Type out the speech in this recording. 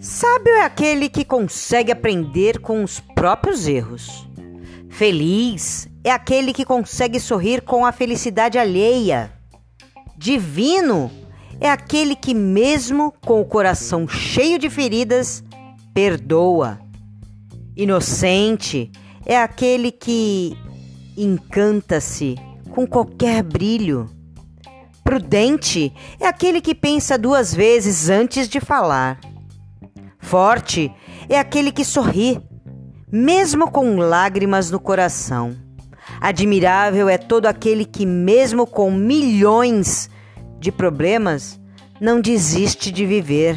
Sábio é aquele que consegue aprender com os próprios erros. Feliz é aquele que consegue sorrir com a felicidade alheia. Divino é aquele que, mesmo com o coração cheio de feridas, perdoa. Inocente é aquele que encanta-se com qualquer brilho. Prudente é aquele que pensa duas vezes antes de falar. Forte é aquele que sorri, mesmo com lágrimas no coração. Admirável é todo aquele que, mesmo com milhões de problemas, não desiste de viver.